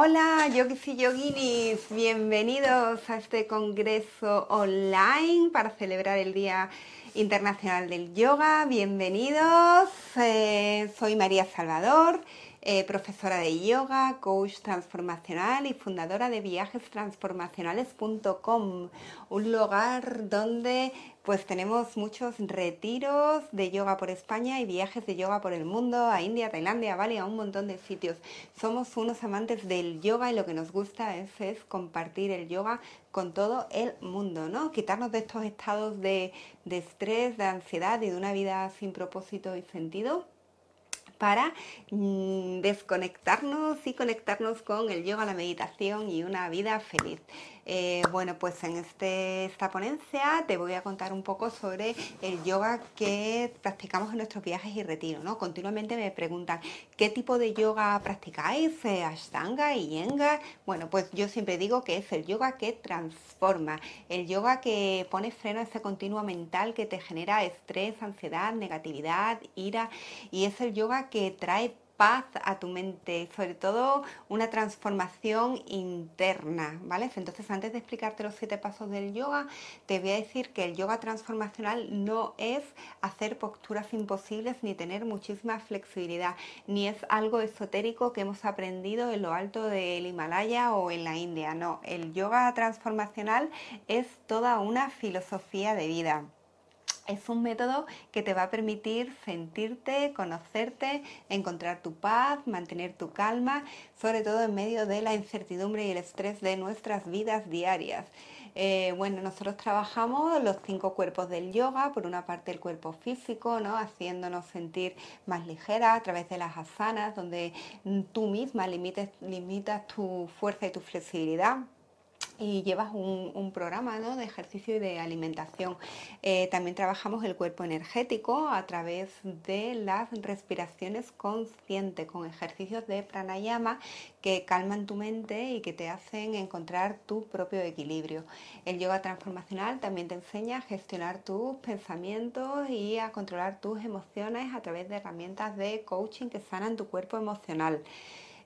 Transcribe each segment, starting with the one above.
Hola, yogis y yoginis, bienvenidos a este congreso online para celebrar el Día Internacional del Yoga. Bienvenidos, eh, soy María Salvador, eh, profesora de yoga, coach transformacional y fundadora de viajestransformacionales.com, un lugar donde pues tenemos muchos retiros de yoga por España y viajes de yoga por el mundo, a India, Tailandia, Bali, a un montón de sitios. Somos unos amantes del yoga y lo que nos gusta es, es compartir el yoga con todo el mundo, ¿no? Quitarnos de estos estados de, de estrés, de ansiedad y de una vida sin propósito y sentido para mm, desconectarnos y conectarnos con el yoga, la meditación y una vida feliz. Eh, bueno, pues en este, esta ponencia te voy a contar un poco sobre el yoga que practicamos en nuestros viajes y retiros. ¿no? Continuamente me preguntan, ¿qué tipo de yoga practicáis? Eh, ¿Ashtanga y Yenga? Bueno, pues yo siempre digo que es el yoga que transforma, el yoga que pone freno a ese continuo mental que te genera estrés, ansiedad, negatividad, ira, y es el yoga que trae paz a tu mente, sobre todo una transformación interna, ¿vale? Entonces, antes de explicarte los siete pasos del yoga, te voy a decir que el yoga transformacional no es hacer posturas imposibles ni tener muchísima flexibilidad, ni es algo esotérico que hemos aprendido en lo alto del Himalaya o en la India, no, el yoga transformacional es toda una filosofía de vida es un método que te va a permitir sentirte, conocerte, encontrar tu paz, mantener tu calma, sobre todo en medio de la incertidumbre y el estrés de nuestras vidas diarias. Eh, bueno, nosotros trabajamos los cinco cuerpos del yoga, por una parte el cuerpo físico, ¿no? haciéndonos sentir más ligera a través de las asanas, donde tú misma limitas tu fuerza y tu flexibilidad y llevas un, programa de ejercicio y de alimentación. Eh, también trabajamos el cuerpo energético a través de las respiraciones conscientes, con ejercicios de pranayama que calman tu mente y que te hacen encontrar tu propio equilibrio. El yoga transformacional también te enseña a gestionar tus pensamientos y a controlar tus emociones a través de herramientas de coaching que sanan tu cuerpo emocional.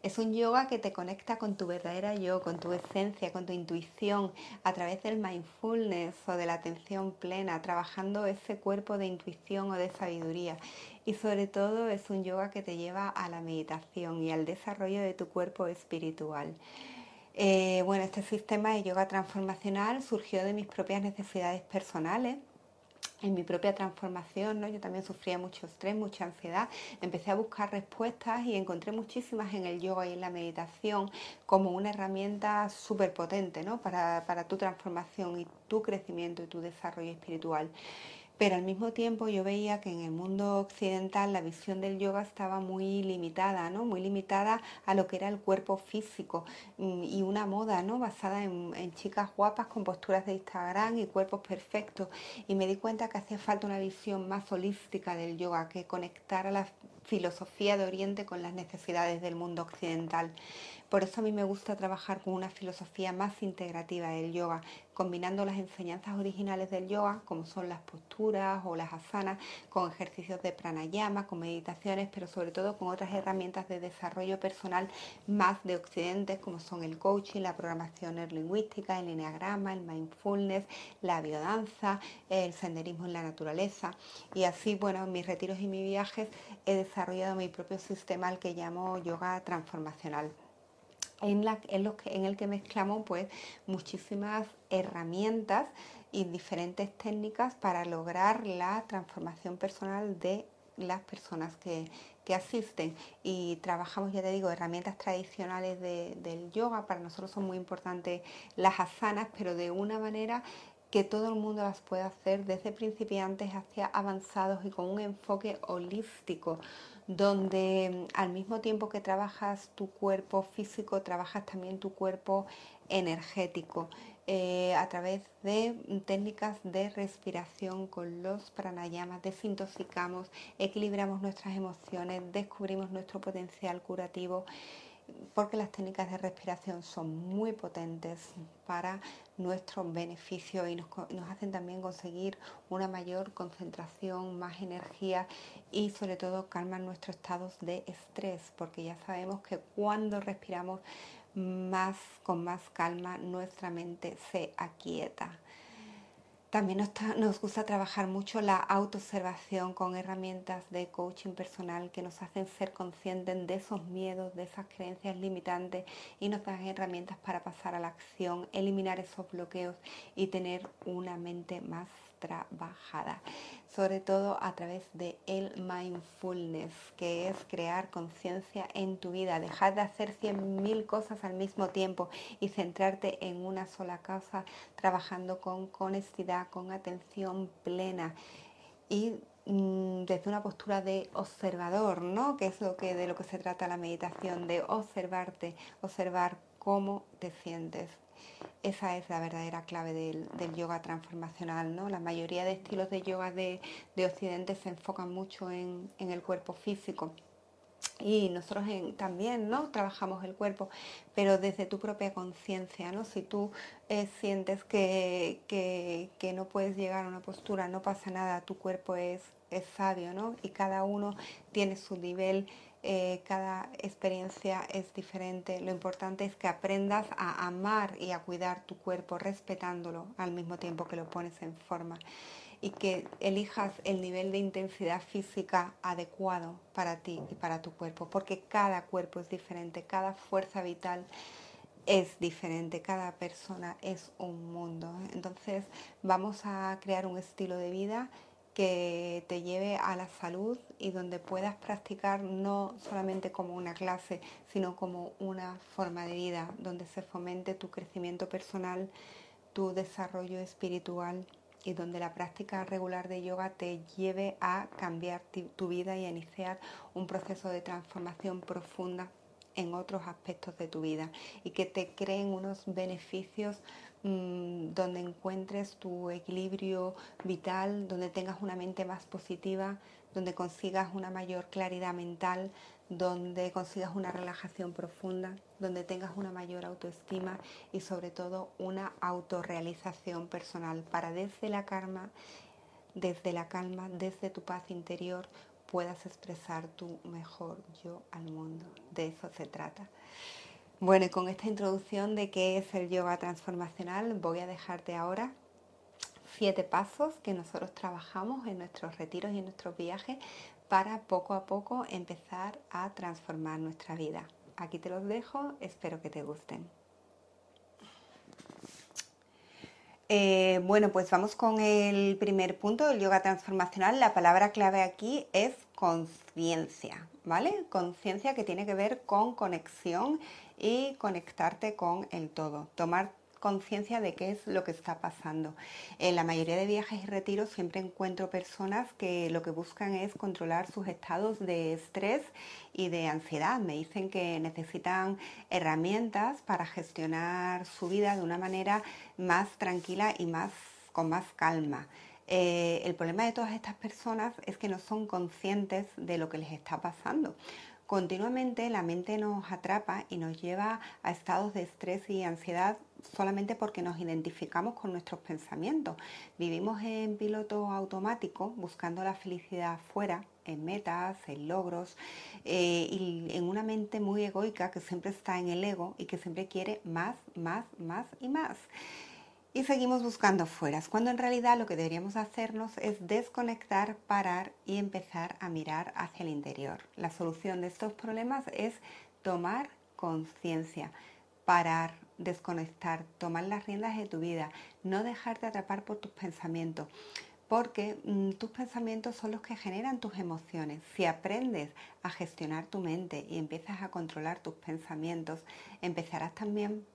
Es un yoga que te conecta con tu verdadera yo, con tu esencia, con tu intuición, a través del mindfulness o de la atención plena, trabajando ese cuerpo de intuición o de sabiduría. Y sobre todo es un yoga que te lleva a la meditación y al desarrollo de tu cuerpo espiritual. Eh, bueno, este sistema de yoga transformacional surgió de mis propias necesidades personales en mi propia transformación, ¿no? Yo también sufría mucho estrés, mucha ansiedad. Empecé a buscar respuestas y encontré muchísimas en el yoga y en la meditación como una herramienta súper potente, ¿no? Para, para tu transformación y tu crecimiento y tu desarrollo espiritual pero al mismo tiempo yo veía que en el mundo occidental la visión del yoga estaba muy limitada, ¿no? Muy limitada a lo que era el cuerpo físico mm, y una moda, ¿no? Basada en, en chicas guapas con posturas de Instagram y cuerpos perfectos. Y me di cuenta que hacía falta una visión más holística del yoga, que conectara la filosofía de Oriente con las necesidades del mundo occidental. Por eso a mí me gusta trabajar con una filosofía más integrativa del yoga, combinando las enseñanzas originales del yoga, como son las posturas o las asanas, con ejercicios de pranayama, con meditaciones, pero sobre todo con otras herramientas de desarrollo personal más de occidente, como son el coaching, la programación neurolingüística, el enneagrama, el mindfulness, la biodanza, el senderismo en la naturaleza. Y así, bueno, en mis retiros y mis viajes he desarrollado mi propio sistema al que llamo yoga transformacional en, el que mezclamos pues muchísimas herramientas y diferentes técnicas para lograr la transformación personal de las personas que, asisten y trabajamos, ya te digo, herramientas tradicionales del yoga. Para nosotros son muy importantes las asanas, pero de una manera que todo el mundo las puede hacer desde principiantes hacia avanzados y con un enfoque holístico donde mm, al mismo tiempo que trabajas tu cuerpo físico, trabajas también tu cuerpo energético eh, a través de mm, técnicas de respiración con los pranayamas, desintoxicamos, equilibramos nuestras emociones, descubrimos nuestro potencial curativo porque las técnicas de respiración son muy potentes para nuestro beneficio y nos, hacen también conseguir una mayor concentración, más energía y sobre todo calman nuestros estados de estrés, porque ya sabemos que cuando respiramos más con más calma nuestra mente se aquieta. También nos, gusta trabajar mucho la autoobservación con herramientas de coaching personal que nos hacen ser conscientes de esos miedos, de esas creencias limitantes y nos dan herramientas para pasar a la acción, eliminar esos bloqueos y tener una mente más trabajada, sobre todo a través de el mindfulness, que es crear conciencia en tu vida, dejar de hacer 100.000 cosas al mismo tiempo y centrarte en una sola cosa, trabajando con honestidad, con atención plena. Y mm, desde una postura de observador, ¿no? Que es lo que de lo que se trata la meditación, de observarte, observar cómo te sientes, esa es la verdadera clave del, yoga transformacional. ¿no? La mayoría de estilos de yoga de, Occidente se enfocan mucho en, el cuerpo físico. Y nosotros también ¿no? trabajamos el cuerpo, pero desde tu propia conciencia. ¿no? Si tú eh, sientes que, que, no puedes llegar a una postura, no pasa nada, tu cuerpo es, es sabio ¿no? y cada uno tiene su nivel eh, cada experiencia es diferente. Lo importante es que aprendas a amar y a cuidar tu cuerpo, respetándolo al mismo tiempo que lo pones en forma y que elijas el nivel de intensidad física adecuado para ti y para tu cuerpo, porque cada cuerpo es diferente, cada fuerza vital es diferente, cada persona es un mundo. Entonces vamos a crear un estilo de vida que te lleve a la salud y donde puedas practicar no solamente como una clase, sino como una forma de vida, donde se fomente tu crecimiento personal, tu desarrollo espiritual y donde la práctica regular de yoga te lleve a cambiar tu vida y a iniciar un proceso de transformación profunda en otros aspectos de tu vida y que te creen unos beneficios Mm, donde encuentres tu equilibrio vital, donde tengas una mente más positiva, donde consigas una mayor claridad mental, donde consigas una relajación profunda, donde tengas una mayor autoestima y sobre todo una autorrealización personal para desde la calma, desde la calma, desde tu paz interior puedas expresar tu mejor yo al mundo. De eso se trata. Bueno, y con esta introducción de qué es el yoga transformacional, voy a dejarte ahora siete pasos que nosotros trabajamos en nuestros retiros y en nuestros viajes para poco a poco empezar a transformar nuestra vida. Aquí te los dejo, espero que te gusten. Eh, bueno, pues vamos con el primer punto del yoga transformacional. La palabra clave aquí es conciencia, ¿vale? Conciencia que tiene que ver con conexión y conectarte con el todo, tomar conciencia de qué es lo que está pasando. En la mayoría de viajes y retiros siempre encuentro personas que lo que buscan es controlar sus estados de estrés y de ansiedad. Me dicen que necesitan herramientas para gestionar su vida de una manera más tranquila y más con más calma. Eh, el problema de todas estas personas es que no son conscientes de lo que les está pasando. Continuamente la mente nos atrapa y nos lleva a estados de estrés y ansiedad solamente porque nos identificamos con nuestros pensamientos. Vivimos en piloto automático buscando la felicidad fuera, en metas, en logros, eh, y en una mente muy egoica que siempre está en el ego y que siempre quiere más, más, más y más y seguimos buscando fueras, cuando en realidad lo que deberíamos hacernos es desconectar, parar y empezar a mirar hacia el interior. La solución de estos problemas es tomar conciencia, parar, desconectar, tomar las riendas de tu vida, no dejarte atrapar por tus pensamientos, porque mm, tus pensamientos son los que generan tus emociones. Si aprendes a gestionar tu mente y empiezas a controlar tus pensamientos, empezarás también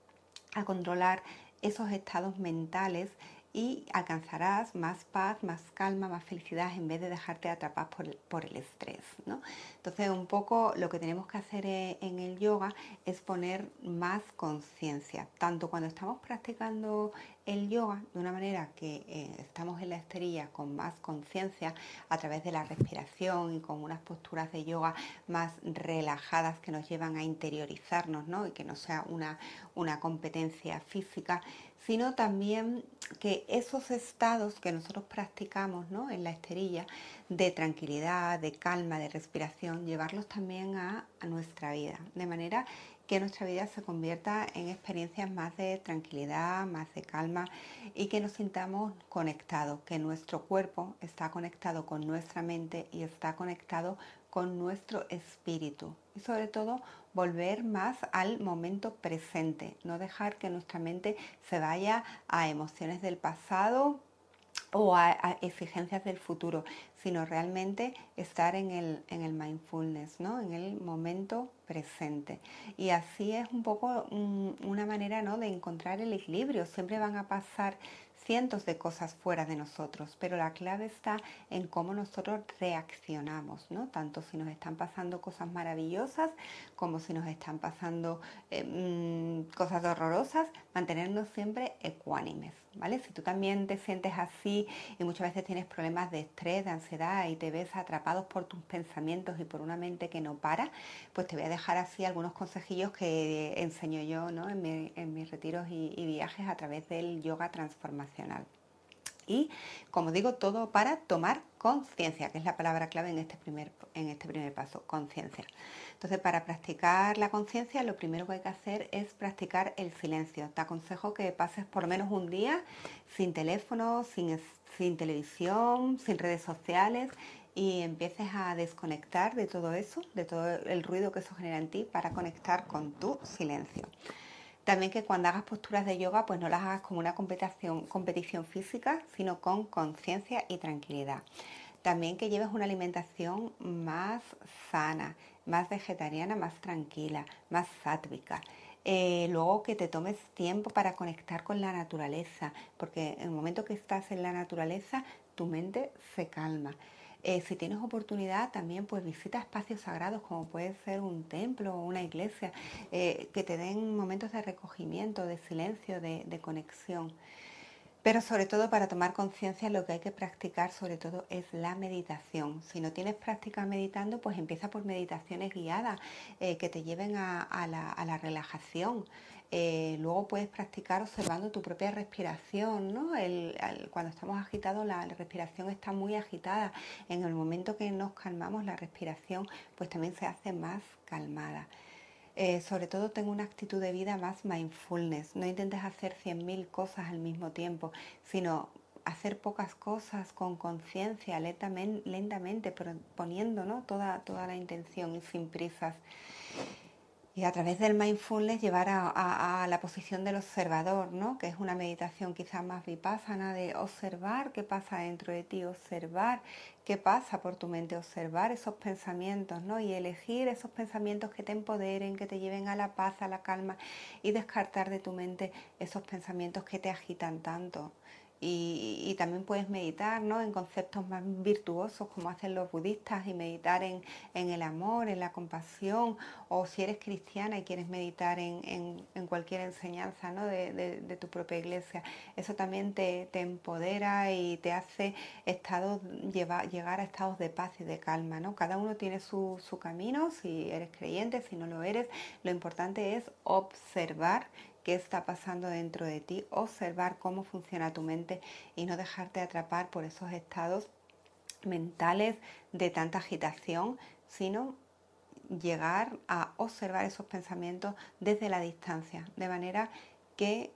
a controlar esos estados mentales y alcanzarás más paz, más calma, más felicidad en vez de dejarte atrapar por, el estrés. ¿no? Entonces, un poco lo que tenemos que hacer e, en el yoga es poner más conciencia, tanto cuando estamos practicando el yoga de una manera que eh, estamos en la esterilla con más conciencia a través de la respiración y con unas posturas de yoga más relajadas que nos llevan a interiorizarnos ¿no? y que no sea una competencia física, sino también que esos estados que nosotros practicamos ¿no? en la esterilla de tranquilidad, de calma, de respiración, llevarlos también a, a nuestra vida, de manera que nuestra vida se convierta en experiencias más de tranquilidad, más de calma y que nos sintamos conectados, que nuestro cuerpo está conectado con nuestra mente y está conectado con nuestro espíritu. Y sobre todo volver más al momento presente, no dejar que nuestra mente se vaya a emociones del pasado o a, exigencias del futuro, sino realmente estar en el, en el mindfulness, ¿no? en el momento presente. Y así es un poco una manera ¿no? de encontrar el equilibrio. Siempre van a pasar cientos de cosas fuera de nosotros, pero la clave está en cómo nosotros reaccionamos, ¿no? Tanto si nos están pasando cosas maravillosas como si nos están pasando eh, mm, cosas horrorosas, mantenernos siempre ecuánimes, Si tú también te sientes así y muchas veces tienes problemas de estrés, de ansiedad y te ves atrapados por tus pensamientos y por una mente que no para, pues te voy a dejar así algunos consejillos que enseño yo en, mis retiros y, y viajes a través del yoga transformación y, como digo, todo para tomar conciencia, que es la palabra clave en este primer, en este primer paso, conciencia. Entonces, para practicar la conciencia, lo primero que hay que hacer es practicar el silencio. Te aconsejo que pases por menos un día sin teléfono, sin, sin televisión, sin redes sociales y empieces a desconectar de todo eso, de todo el ruido que eso genera en ti para conectar con tu silencio. También que cuando hagas posturas de yoga, pues no las hagas como una competición, física, sino con conciencia y tranquilidad. También que lleves una alimentación más sana, más vegetariana, más tranquila, más sátvica. Eh, luego que te tomes tiempo para conectar con la naturaleza, porque en el momento que estás en la naturaleza, tu mente se calma. Eh, si tienes oportunidad también pues visita espacios sagrados como puede ser un templo o una iglesia eh, que te den momentos de recogimiento, de silencio, de, conexión. Pero sobre todo para tomar conciencia lo que hay que practicar sobre todo es la meditación. Si no tienes práctica meditando, pues empieza por meditaciones guiadas eh, que te lleven a, la, relajación. Eh, luego puedes practicar observando tu propia respiración, ¿no? cuando estamos agitados la, respiración está muy agitada. En el momento que nos calmamos la respiración pues también se hace más calmada. Eh, sobre todo tengo una actitud de vida más mindfulness. No intentes hacer 100.000 cosas al mismo tiempo, sino hacer pocas cosas con conciencia, lentamente, poniendo ¿no? toda, toda la intención y sin prisas y a través del mindfulness llevar a, la posición del observador, ¿no? que es una meditación quizás más vipassana de observar qué pasa dentro de ti, observar qué pasa por tu mente, observar esos pensamientos ¿no? y elegir esos pensamientos que te empoderen, que te lleven a la paz, a la calma y descartar de tu mente esos pensamientos que te agitan tanto. Y, también puedes meditar ¿no? en conceptos más virtuosos como hacen los budistas y meditar en, el amor, en la compasión o si eres cristiana y quieres meditar en, cualquier enseñanza ¿no? de, tu propia iglesia. Eso también te, empodera y te hace estados, llegar a estados de paz y de calma. ¿no? Cada uno tiene su, su camino, si eres creyente, si no lo eres, lo importante es observar qué está pasando dentro de ti, observar cómo funciona tu mente y no dejarte atrapar por esos estados mentales de tanta agitación, sino llegar a observar esos pensamientos desde la distancia, de manera que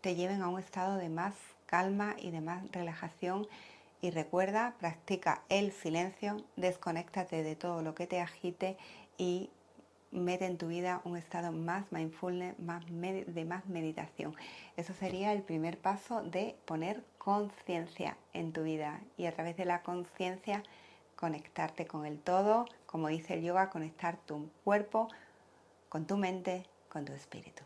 te lleven a un estado de más calma y de más relajación. Y recuerda, practica el silencio, desconéctate de todo lo que te agite y mete en tu vida un estado más mindfulness, más de más meditación. Eso sería el primer paso de poner conciencia en tu vida y a través de la conciencia conectarte con el todo, como dice el yoga, conectar tu cuerpo con tu mente, con tu espíritu.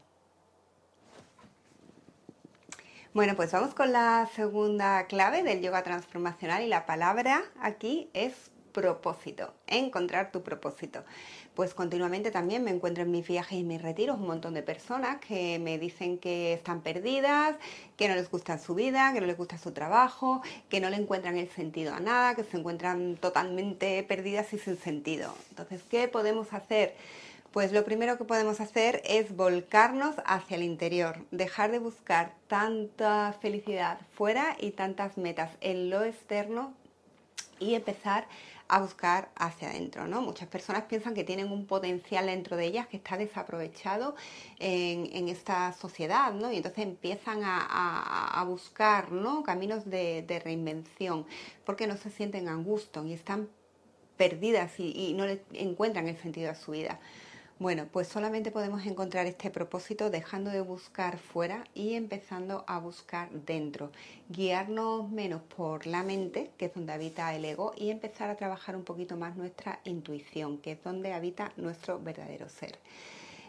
Bueno, pues vamos con la segunda clave del yoga transformacional y la palabra aquí es propósito, encontrar tu propósito. Pues continuamente también me encuentro en mis viajes y mis retiros un montón de personas que me dicen que están perdidas, que no les gusta su vida, que no les gusta su trabajo, que no le encuentran el sentido a nada, que se encuentran totalmente perdidas y sin sentido. Entonces, ¿qué podemos hacer? Pues lo primero que podemos hacer es volcarnos hacia el interior, dejar de buscar tanta felicidad fuera y tantas metas en lo externo y empezar a buscar hacia adentro, ¿no? Muchas personas piensan que tienen un potencial dentro de ellas que está desaprovechado en, esta sociedad, ¿no? Y entonces empiezan a, buscar, ¿no? Caminos de, de, reinvención, porque no se sienten a gusto y están perdidas y, y no le encuentran el sentido a su vida. Bueno, pues solamente podemos encontrar este propósito dejando de buscar fuera y empezando a buscar dentro. Guiarnos menos por la mente, que es donde habita el ego, y empezar a trabajar un poquito más nuestra intuición, que es donde habita nuestro verdadero ser.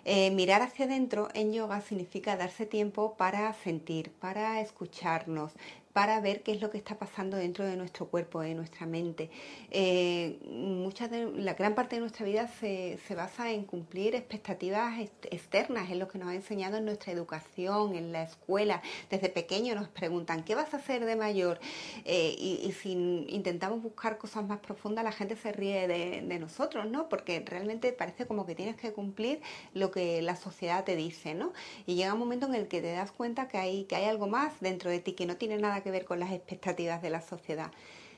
Eh, mirar hacia adentro en yoga significa darse tiempo para sentir, para escucharnos, para ver qué es lo que está pasando dentro de nuestro cuerpo, de nuestra mente. Eh, de, la gran parte de nuestra vida se, basa en cumplir expectativas externas, es lo que nos ha enseñado en nuestra educación, en la escuela. Desde pequeño nos preguntan, ¿qué vas a hacer de mayor? Eh, y, si intentamos buscar cosas más profundas, la gente se ríe de, de, nosotros, ¿no? Porque realmente parece como que tienes que cumplir lo que la sociedad te dice, ¿no? Y llega un momento en el que te das cuenta que hay, que hay algo más dentro de ti, que no tiene nada que ver con las expectativas de la sociedad.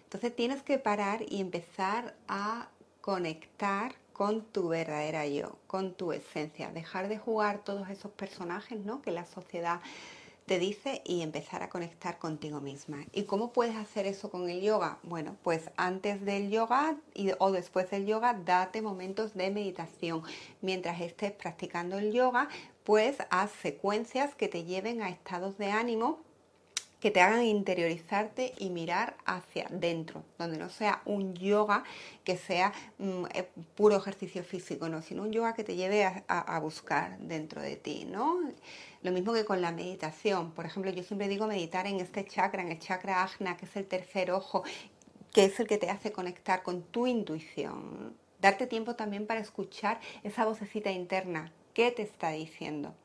Entonces tienes que parar y empezar a conectar con tu verdadera yo, con tu esencia, dejar de jugar todos esos personajes ¿no? que la sociedad te dice y empezar a conectar contigo misma. ¿Y cómo puedes hacer eso con el yoga? Bueno, pues antes del yoga y, o después del yoga, date momentos de meditación. Mientras estés practicando el yoga, pues haz secuencias que te lleven a estados de ánimo que te hagan interiorizarte y mirar hacia dentro, donde no sea un yoga que sea mm, eh, puro ejercicio físico, no, sino un yoga que te lleve a, buscar dentro de ti, ¿no? Lo mismo que con la meditación. Por ejemplo, yo siempre digo meditar en este chakra, en el chakra ajna, que es el tercer ojo, que es el que te hace conectar con tu intuición. Darte tiempo también para escuchar esa vocecita interna. ¿Qué te está diciendo?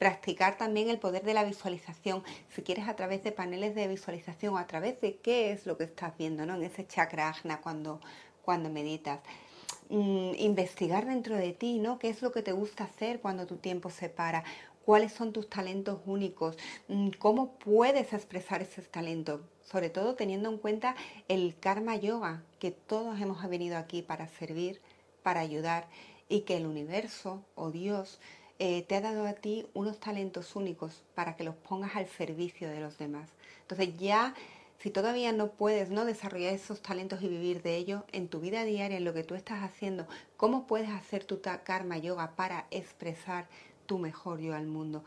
Practicar también el poder de la visualización, si quieres a través de paneles de visualización a través de qué es lo que estás viendo ¿no? en ese chakra ajna cuando, cuando meditas. Mm, investigar dentro de ti, ¿no? ¿Qué es lo que te gusta hacer cuando tu tiempo se para? ¿Cuáles son tus talentos únicos? Mm, ¿Cómo puedes expresar esos talentos? Sobre todo teniendo en cuenta el karma yoga, que todos hemos venido aquí para servir, para ayudar y que el universo o Dios eh, te ha dado a ti unos talentos únicos para que los pongas al servicio de los demás. Entonces ya, si todavía no puedes no desarrollar esos talentos y vivir de ellos en tu vida diaria, en lo que tú estás haciendo, ¿cómo puedes hacer tu karma yoga para expresar tu mejor yo al mundo?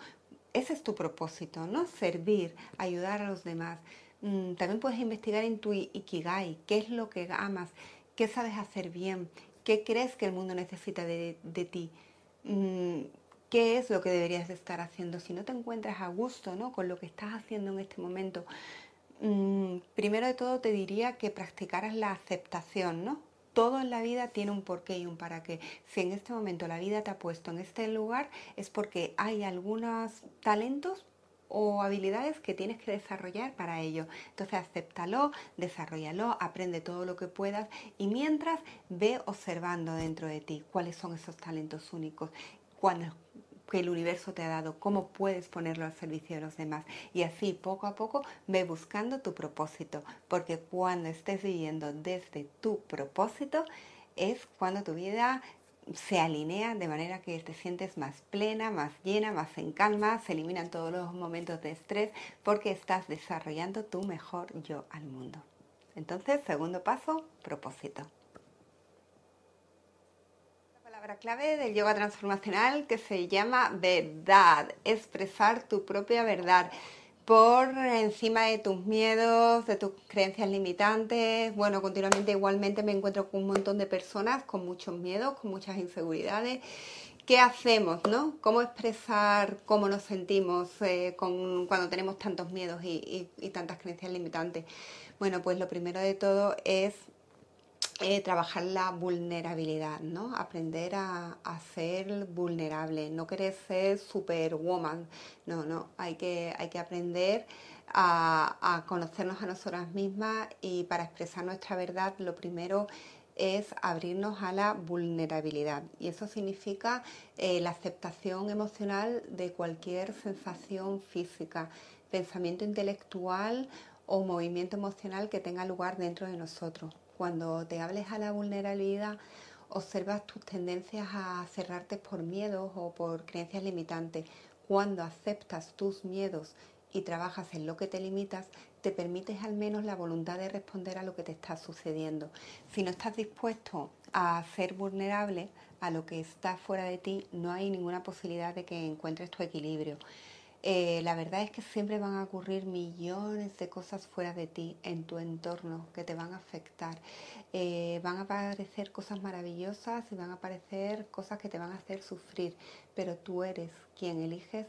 Ese es tu propósito, ¿no? Servir, ayudar a los demás. Mm, también puedes investigar en tu ikigai, qué es lo que amas, qué sabes hacer bien, qué crees que el mundo necesita de, ti. Mm, qué es lo que deberías de estar haciendo. Si no te encuentras a gusto ¿no? con lo que estás haciendo en este momento, mm, primero de todo te diría que practicaras la aceptación, ¿no? Todo en la vida tiene un porqué y un para qué. Si en este momento la vida te ha puesto en este lugar, es porque hay algunos talentos o habilidades que tienes que desarrollar para ello. Entonces acéptalo, desarrollalo, aprende todo lo que puedas y mientras ve observando dentro de ti cuáles son esos talentos únicos. Cuando que el universo te ha dado, cómo puedes ponerlo al servicio de los demás. Y así poco a poco ve buscando tu propósito, porque cuando estés viviendo desde tu propósito es cuando tu vida se alinea de manera que te sientes más plena, más llena, más en calma, se eliminan todos los momentos de estrés porque estás desarrollando tu mejor yo al mundo. Entonces, segundo paso, propósito palabra clave del yoga transformacional que se llama verdad, expresar tu propia verdad por encima de tus miedos, de tus creencias limitantes. Bueno, continuamente igualmente me encuentro con un montón de personas con muchos miedos, con muchas inseguridades. ¿Qué hacemos, no? ¿Cómo expresar cómo nos sentimos eh, cuando tenemos tantos miedos y tantas creencias limitantes? Bueno, pues lo primero de todo es eh, trabajar la vulnerabilidad, ¿no? Aprender a, ser vulnerable, no querer ser superwoman, no, no, hay que, hay que aprender a, conocernos a nosotras mismas y para expresar nuestra verdad lo primero es abrirnos a la vulnerabilidad. Y eso significa eh, la aceptación emocional de cualquier sensación física, pensamiento intelectual o movimiento emocional que tenga lugar dentro de nosotros cuando te hables a la vulnerabilidad, observas tus tendencias a cerrarte por miedos o por creencias limitantes. Cuando aceptas tus miedos y trabajas en lo que te limitas, te permites al menos la voluntad de responder a lo que te está sucediendo. Si no estás dispuesto a ser vulnerable a lo que está fuera de ti, no hay ninguna posibilidad de que encuentres tu equilibrio. Eh, la verdad es que siempre van a ocurrir millones de cosas fuera de ti, en tu entorno, que te van a afectar. Eh, van a aparecer cosas maravillosas y van a aparecer cosas que te van a hacer sufrir, pero tú eres quien eliges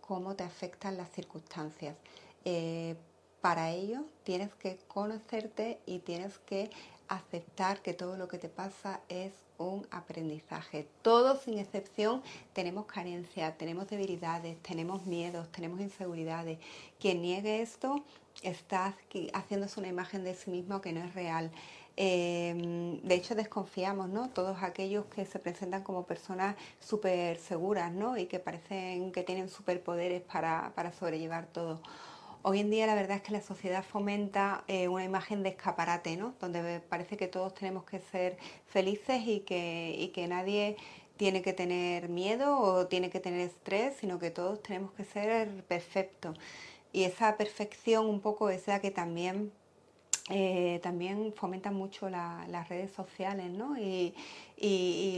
cómo te afectan las circunstancias. Eh, para ello tienes que conocerte y tienes que aceptar que todo lo que te pasa es un aprendizaje. Todos sin excepción tenemos carencias, tenemos debilidades, tenemos miedos, tenemos inseguridades. Quien niegue esto está haciéndose una imagen de sí mismo que no es real. Em, de hecho, desconfiamos, ¿no? Todos aquellos que se presentan como personas súper seguras, ¿no? Y que parecen que tienen superpoderes para, para sobrellevar todo. Hoy en día la verdad es que la sociedad fomenta eh, una imagen de escaparate, ¿no? Donde parece que todos tenemos que ser felices y que, y que nadie tiene que tener miedo o tiene que tener estrés, sino que todos tenemos que ser perfectos. Y esa perfección un poco es la que también eh, también fomentan mucho las redes sociales ¿no? y,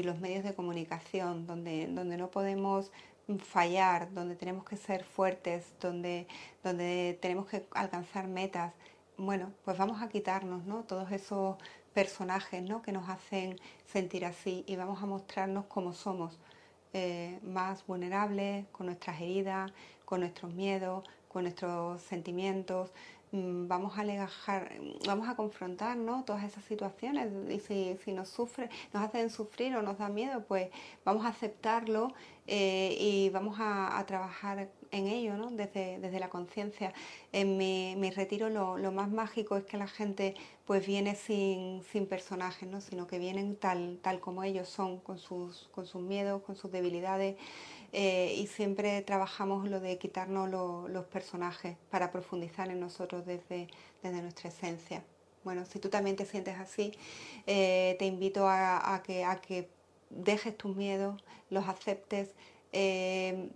los medios de comunicación, donde, donde no podemos fallar, donde tenemos que ser fuertes, donde, donde tenemos que alcanzar metas. Bueno, pues vamos a quitarnos ¿no? todos esos personajes ¿no? que nos hacen sentir así y vamos a mostrarnos como somos, eh, más vulnerables, con nuestras heridas, con nuestros miedos, con nuestros sentimientos, vamos a alejar, vamos a confrontar todas esas situaciones y si, nos sufre, nos hacen sufrir o nos da miedo, pues vamos a aceptarlo eh, y vamos a, trabajar en ello ¿no? desde, desde la conciencia. En mi, retiro lo, más mágico es que la gente pues viene sin, sin personajes, ¿no? sino que vienen tal, tal como ellos son, con sus, con sus miedos, con sus debilidades. Eh, y siempre trabajamos lo de quitarnos los personajes para profundizar en nosotros desde, desde, nuestra esencia. Bueno, si tú también te sientes así, eh, te invito a, que, a que dejes tus miedos, los aceptes, eh,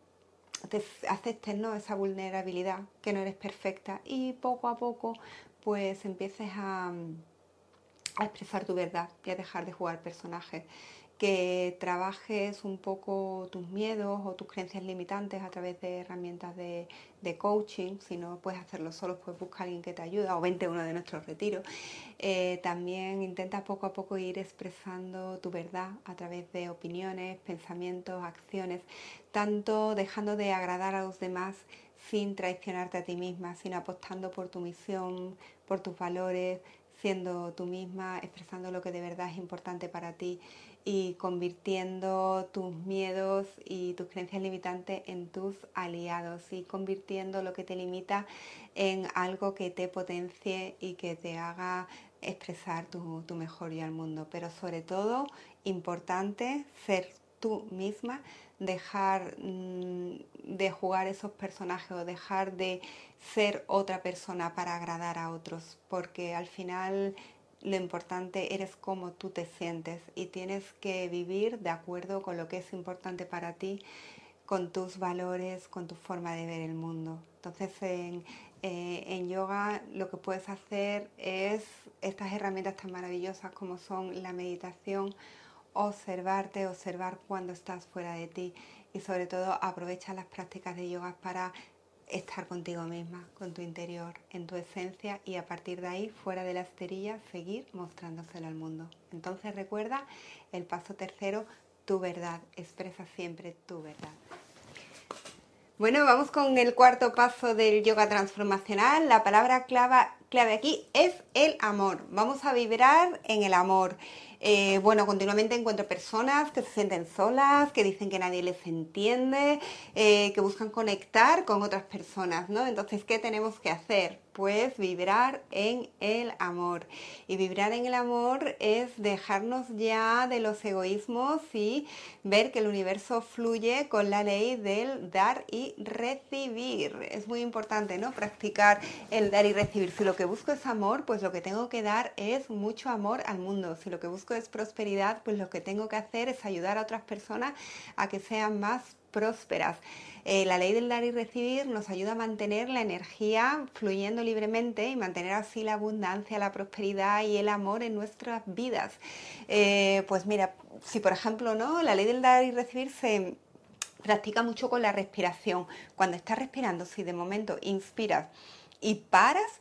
aceptes ¿no? esa vulnerabilidad, que no eres perfecta y poco a poco pues empieces a, a expresar tu verdad y a dejar de jugar personajes que trabajes un poco tus miedos o tus creencias limitantes a través de herramientas de, coaching. Si no puedes hacerlo solo, pues busca a alguien que te ayude o vente a uno de nuestros retiros. Eh, también intenta poco a poco ir expresando tu verdad a través de opiniones, pensamientos, acciones, tanto dejando de agradar a los demás sin traicionarte a ti misma, sino apostando por tu misión, por tus valores, siendo tú misma, expresando lo que de verdad es importante para ti y convirtiendo tus miedos y tus creencias limitantes en tus aliados y convirtiendo lo que te limita en algo que te potencie y que te haga expresar tu, tu mejor yo al mundo. Pero sobre todo, importante ser tú misma, dejar mm, de jugar esos personajes o dejar de ser otra persona para agradar a otros, porque al final lo importante eres cómo tú te sientes y tienes que vivir de acuerdo con lo que es importante para ti, con tus valores, con tu forma de ver el mundo. Entonces en, eh, en yoga lo que puedes hacer es estas herramientas tan maravillosas como son la meditación, observarte, observar cuando estás fuera de ti y sobre todo aprovecha las prácticas de yoga para estar contigo misma, con tu interior, en tu esencia y a partir de ahí, fuera de la esterilla, seguir mostrándoselo al mundo. Entonces recuerda el paso tercero, tu verdad, expresa siempre tu verdad. Bueno, vamos con el cuarto paso del yoga transformacional. La palabra clave, clave aquí es el amor. Vamos a vibrar en el amor. Eh, bueno, continuamente encuentro personas que se sienten solas, que dicen que nadie les entiende, eh, que buscan conectar con otras personas, ¿no? Entonces, ¿qué tenemos que hacer? Pues vibrar en el amor. Y vibrar en el amor es dejarnos ya de los egoísmos y ver que el universo fluye con la ley del dar y recibir. Es muy importante, ¿no? Practicar el dar y recibir. Si lo que busco es amor, pues lo que tengo que dar es mucho amor al mundo. Si lo que busco es prosperidad, pues lo que tengo que hacer es ayudar a otras personas a que sean más prósperas. Eh, la ley del dar y recibir nos ayuda a mantener la energía fluyendo libremente y mantener así la abundancia, la prosperidad y el amor en nuestras vidas. Eh, pues mira, si por ejemplo no, la ley del dar y recibir se practica mucho con la respiración. Cuando estás respirando, si de momento inspiras y paras,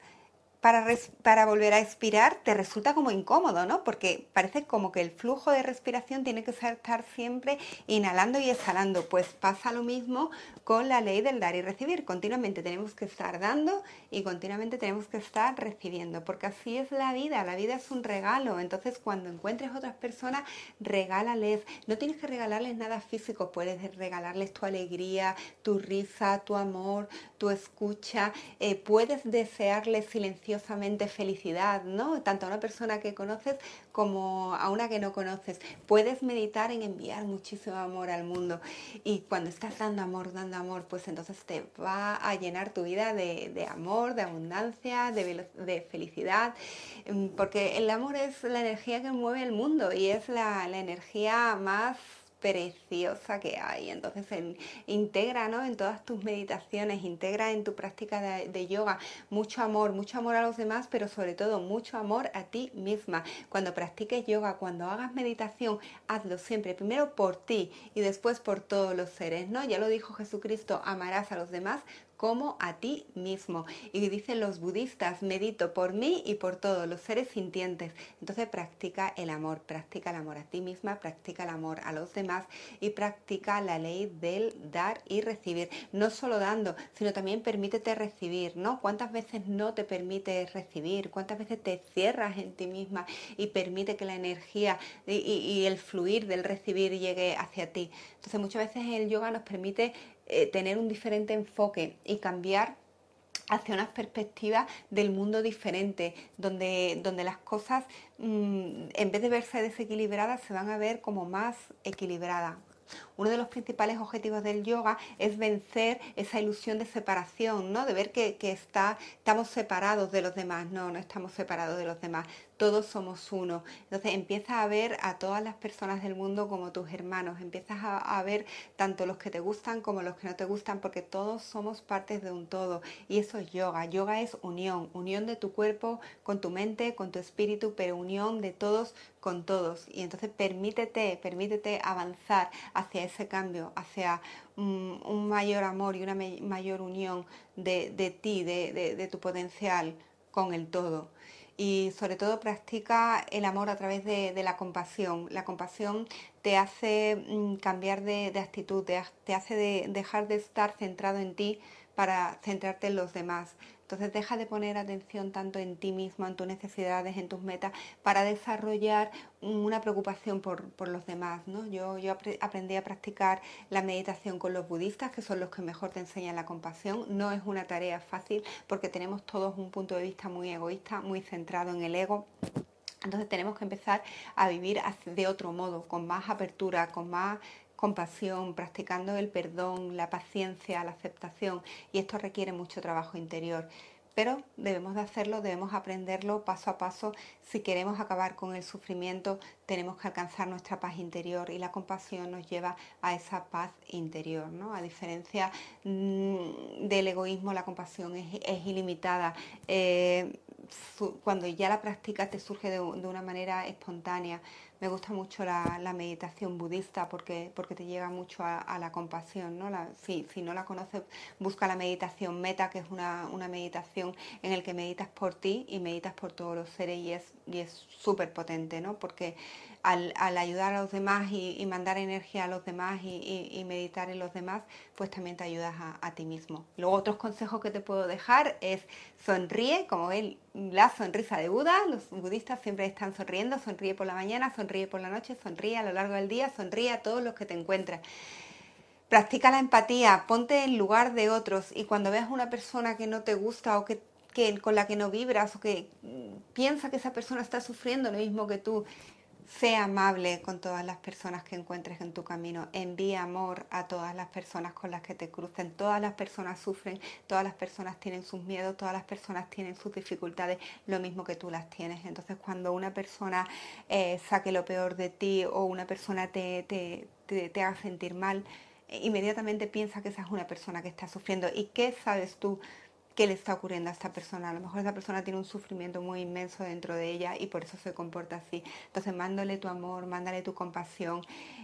para, volver a expirar te resulta como incómodo, ¿no? Porque parece como que el flujo de respiración tiene que estar siempre inhalando y exhalando. Pues pasa lo mismo con la ley del dar y recibir. Continuamente tenemos que estar dando y continuamente tenemos que estar recibiendo, porque así es la vida. La vida es un regalo. Entonces, cuando encuentres otras personas, regálales. No tienes que regalarles nada físico, puedes regalarles tu alegría, tu risa, tu amor, tu escucha. Eh, puedes desearles felicidad, ¿no? Tanto a una persona que conoces como a una que no conoces. Puedes meditar en enviar muchísimo amor al mundo. Y cuando estás dando amor, dando amor, pues entonces te va a llenar tu vida de, amor, de abundancia, de, de, felicidad. Mm, porque el amor es la energía que mueve el mundo y es la, la energía más preciosa que hay. Entonces integra ¿no? en todas tus meditaciones, integra en tu práctica de, yoga mucho amor, mucho amor a los demás, pero sobre todo mucho amor a ti misma. Cuando practiques yoga, cuando hagas meditación, hazlo siempre, primero por ti y después por todos los seres, ¿no? Ya lo dijo Jesucristo, amarás a los demás como a ti mismo. Y dicen los budistas, medito por mí y por todos los seres sintientes. Entonces practica el amor, practica el amor a ti misma, practica el amor a los demás y practica la ley del dar y recibir. No solo dando, sino también permítete recibir, ¿no? ¿Cuántas veces no te permites recibir? ¿Cuántas veces te cierras en ti misma y permite que la energía y, el fluir del recibir llegue hacia ti? Entonces muchas veces el yoga nos permite eh, tener un diferente enfoque y cambiar hacia unas perspectivas del mundo diferente, donde, donde las cosas, mm, en vez de verse desequilibradas, se van a ver como más equilibradas. Uno de los principales objetivos del yoga es vencer esa ilusión de separación, ¿no? De ver que, está, estamos separados de los demás. No, no estamos separados de los demás. Todos somos uno. Entonces empiezas a ver a todas las personas del mundo como tus hermanos. Empiezas a, ver tanto los que te gustan como los que no te gustan, porque todos somos partes de un todo. Y eso es yoga. Yoga es unión. Unión de tu cuerpo con tu mente, con tu espíritu, pero unión de todos con todos. Y entonces permítete, permítete avanzar hacia ese cambio, hacia un, mayor amor y una mayor unión de, ti, de, tu potencial con el todo y sobre todo practica el amor a través de, la compasión. La compasión te hace mm, cambiar de, actitud, te, te hace dejar de estar centrado en ti para centrarte en los demás. Entonces deja de poner atención tanto en ti mismo, en tus necesidades, en tus metas, para desarrollar una preocupación por, los demás. ¿no? Yo, yo aprendí a practicar la meditación con los budistas, que son los que mejor te enseñan la compasión. No es una tarea fácil porque tenemos todos un punto de vista muy egoísta, muy centrado en el ego. Entonces tenemos que empezar a vivir de otro modo, con más apertura, con más compasión, practicando el perdón, la paciencia, la aceptación y esto requiere mucho trabajo interior. Pero debemos de hacerlo, debemos aprenderlo paso a paso. Si queremos acabar con el sufrimiento, tenemos que alcanzar nuestra paz interior y la compasión nos lleva a esa paz interior. ¿no? A diferencia mm, del egoísmo, la compasión es, ilimitada. Eh, cuando ya la practicas te surge de una manera espontánea. Me gusta mucho la, meditación budista porque, porque te llega mucho a, la compasión. ¿no? si, no la conoces, busca la meditación meta, que es una, meditación en la que meditas por ti y meditas por todos los seres y es y es súper potente, ¿no? Porque al, ayudar a los demás y, mandar energía a los demás y, meditar en los demás, pues también te ayudas a, ti mismo. Luego otros consejos que te puedo dejar es sonríe, como ven, la sonrisa de Buda, los budistas siempre están sonriendo, sonríe por la mañana, sonríe por la noche, sonríe a lo largo del día, sonríe a todos los que te encuentras. Practica la empatía, ponte en lugar de otros y cuando veas una persona que no te gusta o que que, con la que no vibras o que mm, piensa que esa persona está sufriendo lo mismo que tú, Sé amable con todas las personas que encuentres en tu camino. Envía amor a todas las personas con las que te crucen. Todas las personas sufren, todas las personas tienen sus miedos, todas las personas tienen sus dificultades, lo mismo que tú las tienes. Entonces cuando una persona eh, saque lo peor de ti o una persona te, te, te haga sentir mal, inmediatamente piensa que esa es una persona que está sufriendo. ¿Y qué sabes tú? Qué le está ocurriendo a esta persona. A lo mejor esa persona tiene un sufrimiento muy inmenso dentro de ella y por eso se comporta así. Entonces, mándale tu amor, mándale tu compasión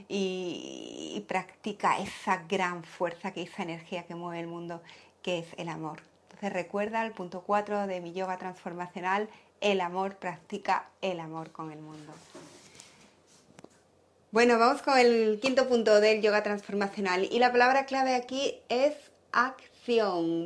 y, practica esa gran fuerza, que esa energía que mueve el mundo, que es el amor. Entonces, recuerda el punto 4 de mi yoga transformacional, el amor, practica el amor con el mundo. Bueno, vamos con el quinto punto del yoga transformacional y la palabra clave aquí es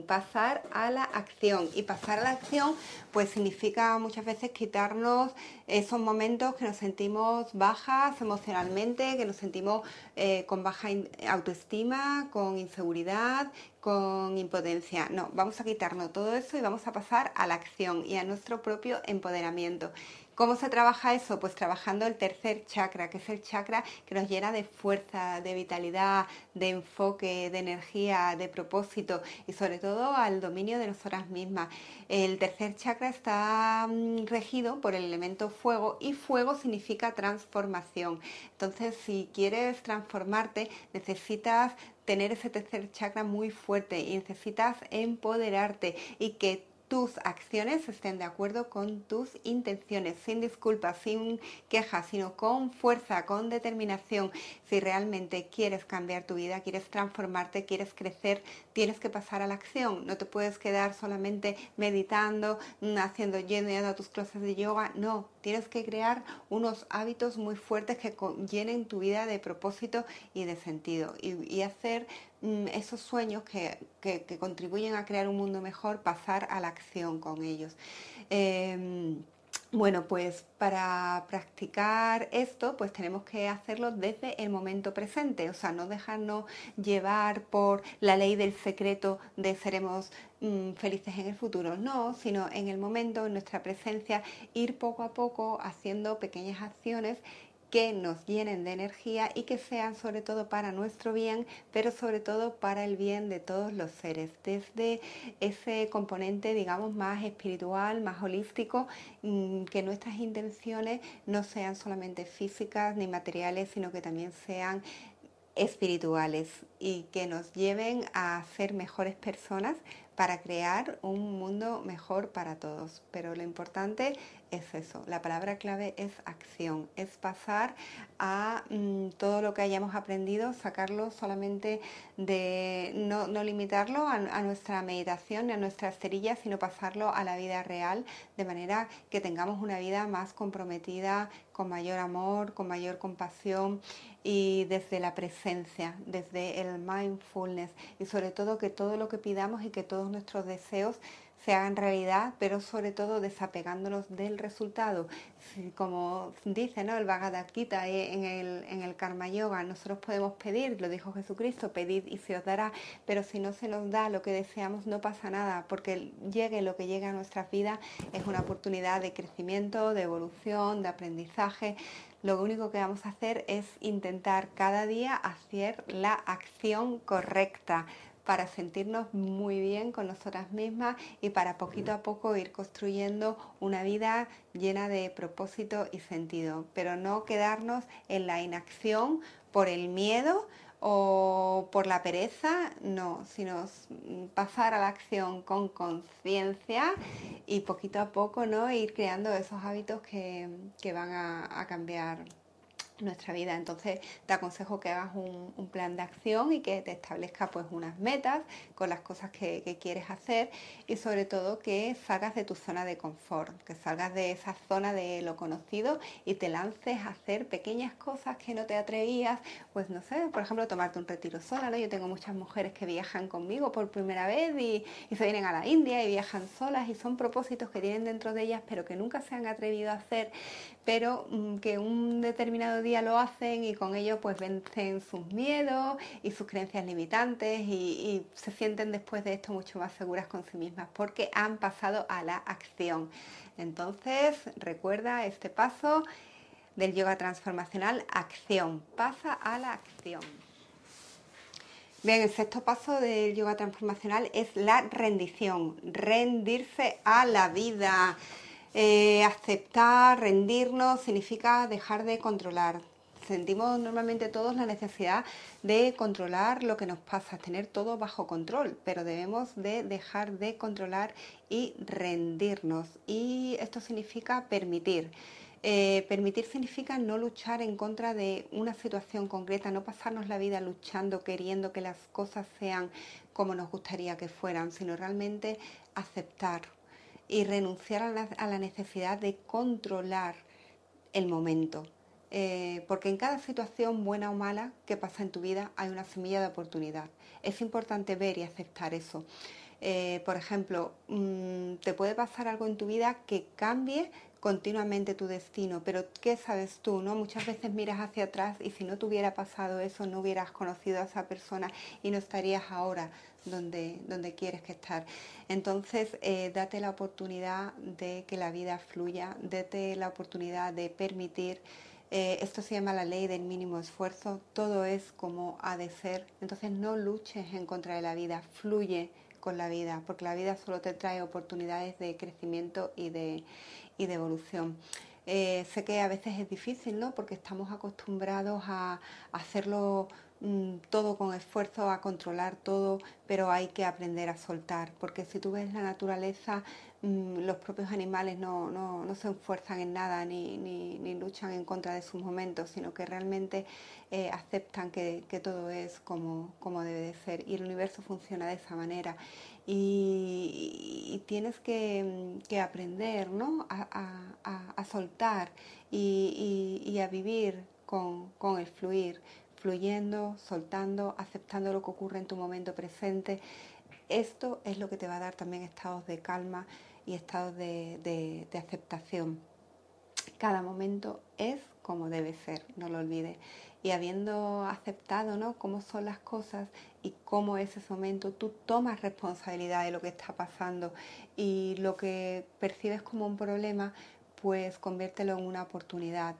pasar a la acción. Y pasar a la acción pues significa muchas veces quitarnos esos momentos que nos sentimos bajas emocionalmente, que nos sentimos eh, con baja autoestima, con inseguridad, con impotencia. No, vamos a quitarnos todo eso y vamos a pasar a la acción y a nuestro propio empoderamiento. ¿Cómo se trabaja eso? Pues trabajando el tercer chakra, que es el chakra que nos llena de fuerza, de vitalidad, de enfoque, de energía, de propósito y sobre todo al dominio de nosotras mismas. El tercer chakra está mm, regido por el elemento fuego y fuego significa transformación. Entonces, si quieres transformarte, necesitas tener ese tercer chakra muy fuerte y necesitas empoderarte y que tus acciones estén de acuerdo con tus intenciones, sin disculpas, sin quejas, sino con fuerza, con determinación. Si realmente quieres cambiar tu vida, quieres transformarte, quieres crecer, tienes que pasar a la acción. No te puedes quedar solamente meditando, haciendo yendo tus clases de yoga. No, tienes que crear unos hábitos muy fuertes que llenen tu vida de propósito y de sentido y, hacer mm, esos sueños que, contribuyen a crear un mundo mejor, pasar a la acción con ellos. Em, bueno, pues para practicar esto, pues tenemos que hacerlo desde el momento presente, o sea, no dejarnos llevar por la ley del secreto de seremos mm, felices en el futuro, no, sino en el momento, en nuestra presencia, ir poco a poco haciendo pequeñas acciones que nos llenen de energía y que sean sobre todo para nuestro bien, pero sobre todo para el bien de todos los seres, desde ese componente, digamos, más espiritual, más holístico, mm, que nuestras intenciones no sean solamente físicas ni materiales, sino que también sean espirituales y que nos lleven a ser mejores personas para crear un mundo mejor para todos. Pero lo importante es eso, la palabra clave es acción, es pasar a mm, todo lo que hayamos aprendido, sacarlo solamente de, no, limitarlo a, nuestra meditación, a nuestra esterilla, sino pasarlo a la vida real, de manera que tengamos una vida más comprometida, con mayor amor, con mayor compasión y desde la presencia, desde el mindfulness. Y sobre todo que todo lo que pidamos y que todos nuestros deseos se hagan realidad, pero sobre todo desapegándonos del resultado. Como dice ¿no? el Bhagavad Gita eh, en el, en el Karma Yoga, nosotros podemos pedir, lo dijo Jesucristo, pedid y se os dará, pero si no se nos da lo que deseamos no pasa nada, porque llegue lo que llegue a nuestras vidas es una oportunidad de crecimiento, de evolución, de aprendizaje. Lo único que vamos a hacer es intentar cada día hacer la acción correcta para sentirnos muy bien con nosotras mismas y para poquito a poco ir construyendo una vida llena de propósito y sentido, pero no quedarnos en la inacción por el miedo o por la pereza, no, sino pasar a la acción con conciencia y poquito a poco ¿no? ir creando esos hábitos que, van a cambiar nuestra vida. Entonces te aconsejo que hagas un, plan de acción y que te establezcas pues unas metas con las cosas que, quieres hacer y sobre todo que salgas de tu zona de confort, que salgas de esa zona de lo conocido y te lances a hacer pequeñas cosas que no te atrevías, pues no sé, por ejemplo tomarte un retiro sola, ¿no? Yo tengo muchas mujeres que viajan conmigo por primera vez y, y se vienen a la India y viajan solas y son propósitos que tienen dentro de ellas pero que nunca se han atrevido a hacer pero mm, que un determinado día lo hacen y con ello pues vencen sus miedos y sus creencias limitantes y, se sienten después de esto mucho más seguras con sí mismas porque han pasado a la acción. Entonces recuerda este paso, del yoga transformacional, acción. Pasa a la acción. Bien, el sexto paso del yoga transformacional es la rendición, rendirse a la vida. Eh, aceptar, rendirnos, significa dejar de controlar. Sentimos normalmente todos la necesidad de controlar lo que nos pasa, tener todo bajo control, pero debemos de dejar de controlar y rendirnos. Y esto significa permitir. Eh, permitir significa no luchar en contra de una situación concreta, no pasarnos la vida luchando, queriendo que las cosas sean como nos gustaría que fueran, sino realmente aceptar y renunciar a la, necesidad de controlar el momento. Eh, porque en cada situación, buena o mala, que pasa en tu vida, hay una semilla de oportunidad. Es importante ver y aceptar eso. Eh, por ejemplo, mm, te puede pasar algo en tu vida que cambie continuamente tu destino, pero ¿qué sabes tú? no? Muchas veces miras hacia atrás y si no te hubiera pasado eso, no hubieras conocido a esa persona y no estarías ahora donde, donde quieres que estar. Entonces, eh, date la oportunidad de que la vida fluya, date la oportunidad de permitir eh, esto se llama la ley del mínimo esfuerzo, todo es como ha de ser, entonces no luches en contra de la vida, fluye con la vida, porque la vida solo te trae oportunidades de crecimiento y de, y de evolución. Eh, sé que a veces es difícil, ¿no? Porque estamos acostumbrados a, hacerlo mm, todo con esfuerzo, a controlar todo, pero hay que aprender a soltar, porque si tú ves la naturaleza, mm, los propios animales no, se esfuerzan en nada ni, ni, luchan en contra de sus momentos, sino que realmente eh, aceptan que, todo es como, como debe de ser y el universo funciona de esa manera y, tienes que, aprender ¿no? a, soltar y, a vivir con, el fluir, fluyendo, soltando, aceptando lo que ocurre en tu momento presente. Esto es lo que te va a dar también estados de calma y estados de, de aceptación. Cada momento es como debe ser, no lo olvides y habiendo aceptado ¿no? cómo son las cosas y cómo es ese momento, tú tomas responsabilidad de lo que está pasando y lo que percibes como un problema, pues conviértelo en una oportunidad.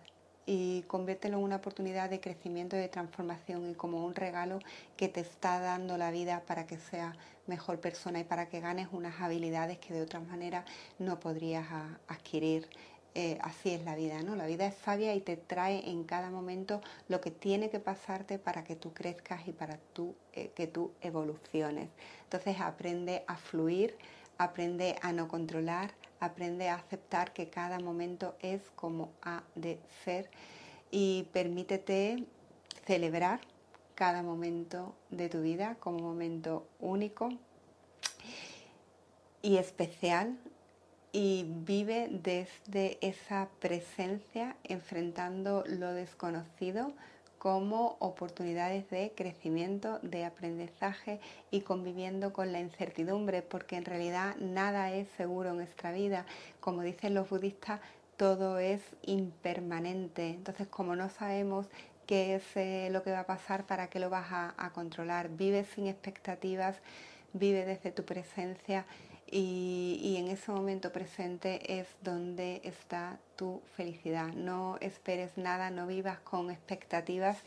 Y conviértelo en una oportunidad de crecimiento de transformación y como un regalo que te está dando la vida para que seas mejor persona y para que ganes unas habilidades que de otra manera no podrías adquirir eh, así es la vida, ¿no? La vida es sabia y te trae en cada momento lo que tiene que pasarte para que tú crezcas y para eh, que tú evoluciones. Entonces aprende a fluir, aprende a no controlar, aprende a aceptar que cada momento es como ha de ser y permítete celebrar cada momento de tu vida como momento único y especial y vive desde esa presencia enfrentando lo desconocido como oportunidades de crecimiento, de aprendizaje y conviviendo con la incertidumbre, porque en realidad nada es seguro en nuestra vida. Como dicen los budistas, todo es impermanente. Entonces, como no sabemos qué es eh, lo que va a pasar, para qué lo vas a, a controlar, vive sin expectativas, vive desde tu presencia y, en ese momento presente es donde está tu felicidad. No esperes nada, no vivas con expectativas,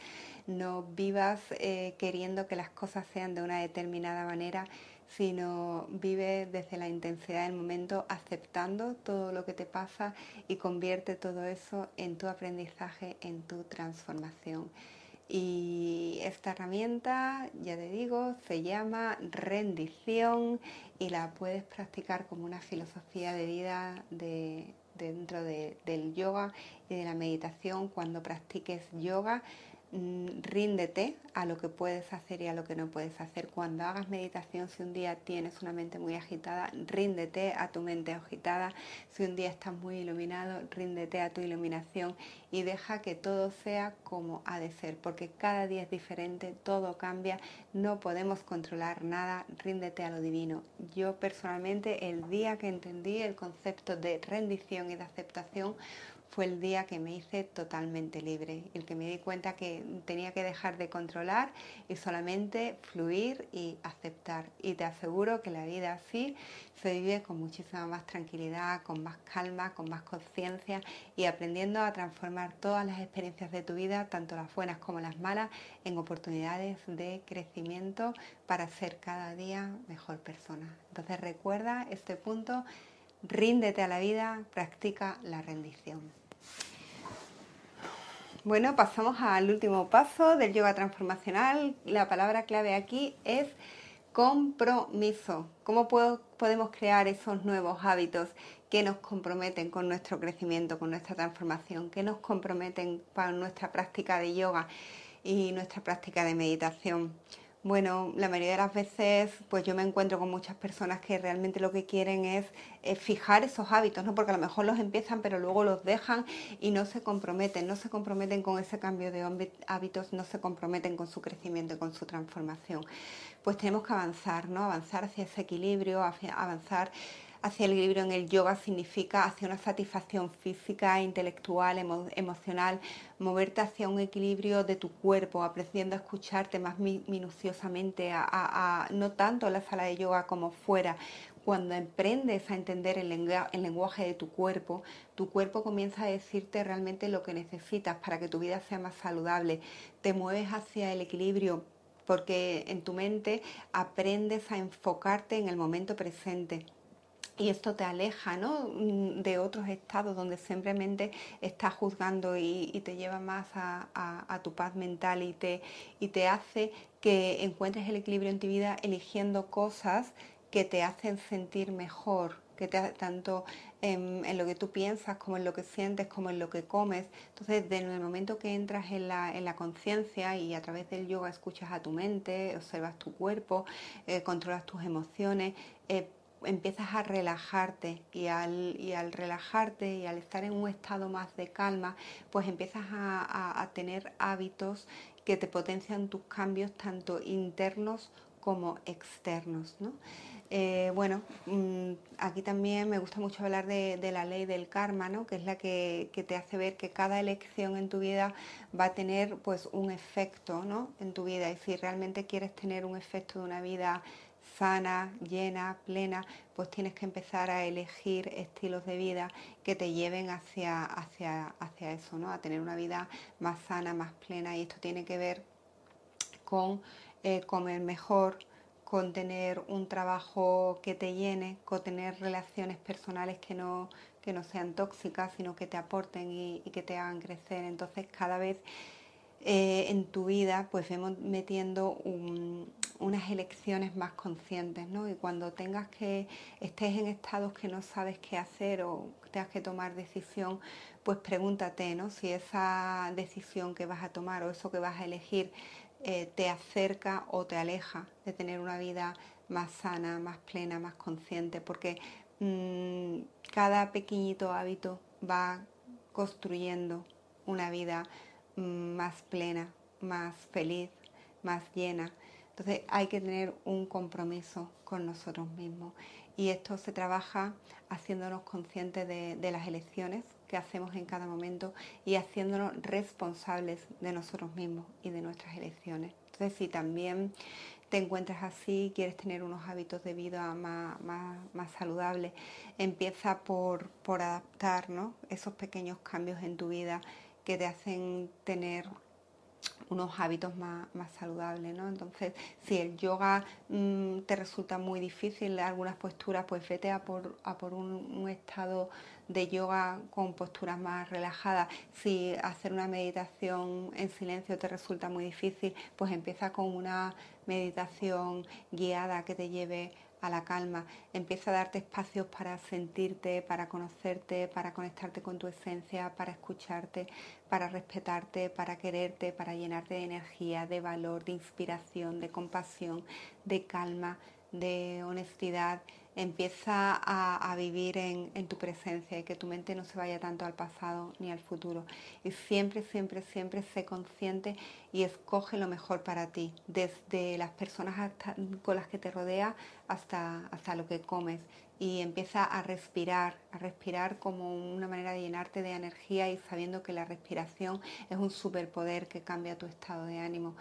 no vivas eh, queriendo que las cosas sean de una determinada manera, sino vive desde la intensidad del momento, aceptando todo lo que te pasa y convierte todo eso en tu aprendizaje, en tu transformación. Y esta herramienta, ya te digo, se llama rendición y la puedes practicar como una filosofía de vida de, dentro del yoga y de la meditación cuando practiques yoga ríndete a lo que puedes hacer y a lo que no puedes hacer. Cuando hagas meditación, si un día tienes una mente muy agitada, ríndete a tu mente agitada. Si un día estás muy iluminado, ríndete a tu iluminación y deja que todo sea como ha de ser, porque cada día es diferente, todo cambia, no podemos controlar nada, ríndete a lo divino. Yo personalmente, el día que entendí el concepto de rendición y de aceptación, fue el día que me hice totalmente libre, el que me di cuenta que tenía que dejar de controlar y solamente fluir y aceptar. Y te aseguro que la vida así se vive con muchísima más tranquilidad, con más calma, con más conciencia y aprendiendo a transformar todas las experiencias de tu vida, tanto las buenas como las malas, en oportunidades de crecimiento para ser cada día mejor persona. Entonces recuerda este punto, ríndete a la vida, practica la rendición. Bueno, pasamos al último paso del yoga transformacional. La palabra clave aquí es compromiso. ¿Cómo podemos crear esos nuevos hábitos que nos comprometen con nuestro crecimiento, con nuestra transformación, que nos comprometen para nuestra práctica de yoga y nuestra práctica de meditación? Bueno, la mayoría de las veces pues yo me encuentro con muchas personas que realmente lo que quieren es, fijar esos hábitos, ¿no? Porque a lo mejor los empiezan pero luego los dejan y no se comprometen, no se comprometen con ese cambio de hábitos, no se comprometen con su crecimiento y con su transformación. Pues tenemos que avanzar, ¿no? Avanzar hacia ese equilibrio, avanzar hacia el equilibrio en el yoga significa hacia una satisfacción física, intelectual, emocional, moverte hacia un equilibrio de tu cuerpo, aprendiendo a escucharte más minuciosamente, a, no tanto en la sala de yoga como fuera. Cuando emprendes a entender el lenguaje de tu cuerpo, tu cuerpo comienza a decirte realmente lo que necesitas para que tu vida sea más saludable. Te mueves hacia el equilibrio porque en tu mente aprendes a enfocarte en el momento presente y esto te aleja ¿no? Mm, de otros estados donde simplemente estás juzgando y, te lleva más a, tu paz mental y te, y te hace que encuentres el equilibrio en tu vida eligiendo cosas que te hacen sentir mejor, que tanto en, en, lo que tú piensas como en lo que sientes, como en lo que comes. Entonces, desde el momento que entras en la, en la conciencia y a través del yoga escuchas a tu mente, observas tu cuerpo, eh, controlas tus emociones, eh, empiezas a relajarte y al, y al, relajarte y al estar en un estado más de calma, pues empiezas a, tener hábitos que te potencian tus cambios tanto internos como externos. Eh, bueno, mm, aquí también me gusta mucho hablar de, la ley del karma, ¿no? que es la que, que, te hace ver que cada elección en tu vida va a tener pues, un efecto ¿no? en tu vida y si realmente quieres tener un efecto de una vida sana, llena, plena, pues tienes que empezar a elegir estilos de vida que te lleven hacia, hacia, hacia eso, ¿no? A tener una vida más sana, más plena. Y esto tiene que ver con eh, comer mejor, con tener un trabajo que te llene, con tener relaciones personales que no, que no sean tóxicas, sino que te aporten y, que te hagan crecer. Entonces cada vez eh, en tu vida, pues vemos metiendo unas elecciones más conscientes, ¿no? Y cuando tengas que, estés en estados que no sabes qué hacer o tengas que tomar decisión, pues pregúntate, ¿no? Si esa decisión que vas a tomar o eso que vas a elegir eh, te acerca o te aleja de tener una vida más sana, más plena, más consciente, porque mm, cada pequeñito hábito va construyendo una vida más plena, más feliz, más llena. Entonces hay que tener un compromiso con nosotros mismos y esto se trabaja haciéndonos conscientes de, las elecciones que hacemos en cada momento y haciéndonos responsables de nosotros mismos y de nuestras elecciones. Entonces si también te encuentras así, quieres tener unos hábitos de vida más, más, saludables, empieza por, por adaptar esos pequeños cambios en tu vida que te hacen tener unos hábitos más, saludables, ¿no? Entonces, si el yoga mm, te resulta muy difícil, algunas posturas, pues vete a por, a por un, estado de yoga con posturas más relajadas. Si hacer una meditación en silencio te resulta muy difícil, pues empieza con una meditación guiada que te lleve a la calma, empieza a darte espacios para sentirte, para conocerte, para conectarte con tu esencia, para escucharte, para respetarte, para quererte, para llenarte de energía, de valor, de inspiración, de compasión, de calma, de honestidad empieza a, vivir en, tu presencia y que tu mente no se vaya tanto al pasado ni al futuro. Y siempre, siempre, siempre sé consciente y escoge lo mejor para ti, desde las personas con las que te rodeas hasta, hasta lo que comes. Y empieza a respirar, a respirar como una manera de llenarte de energía y sabiendo que la respiración es un superpoder que cambia tu estado de ánimo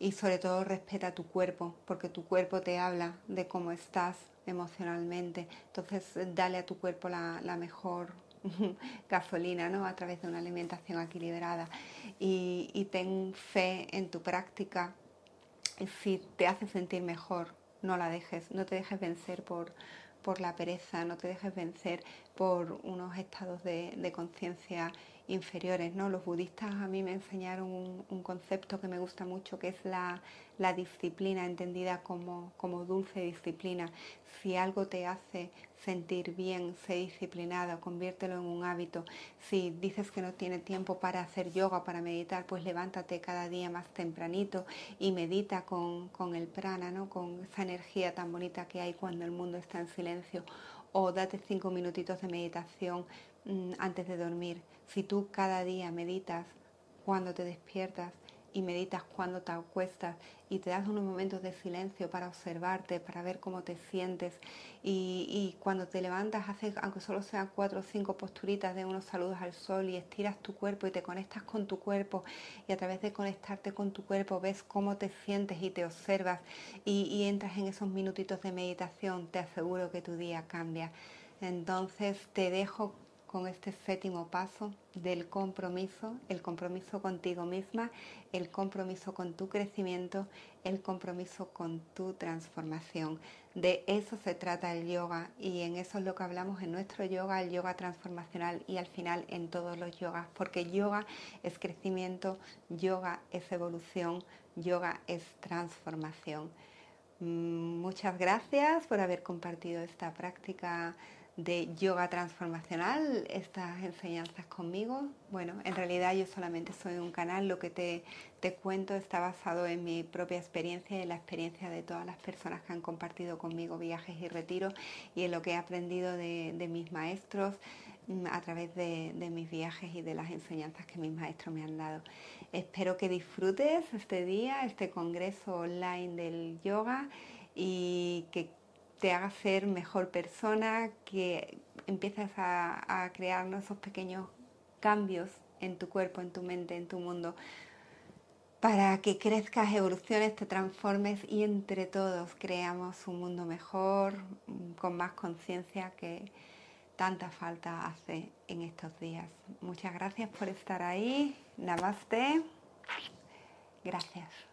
y sobre todo respeta tu cuerpo, porque tu cuerpo te habla de cómo estás emocionalmente. Entonces, dale a tu cuerpo la, mejor gasolina, ¿no? A través de una alimentación equilibrada. Y, y ten fe en tu práctica. Si te hace sentir mejor, no la dejes, no te dejes vencer por, por la pereza, no te dejes vencer por unos estados de, de conciencia inferiores. ¿no? Los budistas a mí me enseñaron un, concepto que me gusta mucho, que es la, disciplina entendida como, dulce disciplina. Si algo te hace sentir bien, sé disciplinado, conviértelo en un hábito. Si dices que no tienes tiempo para hacer yoga, para meditar, pues levántate cada día más tempranito y medita con, con el prana, ¿no? con esa energía tan bonita que hay cuando el mundo está en silencio. O date cinco minutitos de meditación antes de dormir. Si tú cada día meditas cuando te despiertas y meditas cuando te acuestas y te das unos momentos de silencio para observarte, para ver cómo te sientes y, cuando te levantas haces, aunque solo sean cuatro o cinco posturitas de unos saludos al sol y estiras tu cuerpo y te conectas con tu cuerpo y a través de conectarte con tu cuerpo ves cómo te sientes y te observas y entras en esos minutitos de meditación, te aseguro que tu día cambia. Entonces te dejo con este séptimo paso del compromiso, el compromiso contigo misma, el compromiso con tu crecimiento, el compromiso con tu transformación. De eso se trata el yoga y en eso es lo que hablamos en nuestro yoga, el yoga transformacional y al final en todos los yogas, porque yoga es crecimiento, yoga es evolución, yoga es transformación. Mm, muchas gracias por haber compartido esta práctica de yoga transformacional, estas enseñanzas conmigo. Bueno, en realidad yo solamente soy un canal, lo que te, te cuento está basado en mi propia experiencia y en la experiencia de todas las personas que han compartido conmigo viajes y retiros y en lo que he aprendido de, de mis maestros mm, a través de, de, mis viajes y de las enseñanzas que mis maestros me han dado. Espero que disfrutes este día, este congreso online del yoga y que te haga ser mejor persona, que empieces a, crear esos pequeños cambios en tu cuerpo, en tu mente, en tu mundo, para que crezcas, evoluciones, te transformes y entre todos creamos un mundo mejor, con más conciencia que tanta falta hace en estos días. Muchas gracias por estar ahí. Namaste. Gracias.